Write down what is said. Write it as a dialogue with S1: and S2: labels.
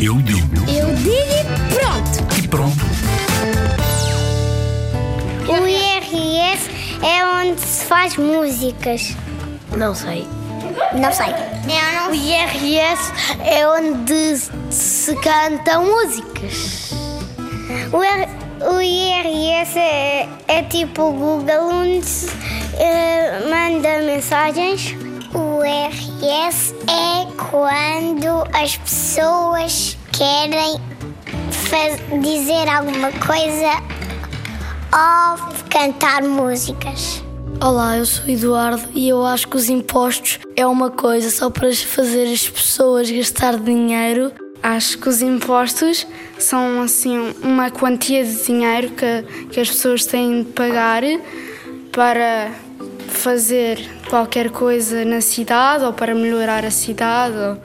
S1: Eu digo
S2: Eu digo e pronto.
S1: e pronto.
S2: O IRS é onde se faz músicas.
S3: Não sei.
S2: Não sei. Eu não... O IRS é onde se cantam músicas. O, R- o IRS é, é tipo o Google, onde se eh, manda mensagens. O IRS é quando as pessoas querem dizer alguma coisa ou cantar músicas.
S3: Olá, eu sou Eduardo e eu acho que os impostos é uma coisa só para fazer as pessoas gastar dinheiro.
S4: Acho que os impostos são assim uma quantia de dinheiro que, que as pessoas têm de pagar para fazer qualquer coisa na cidade ou para melhorar a cidade.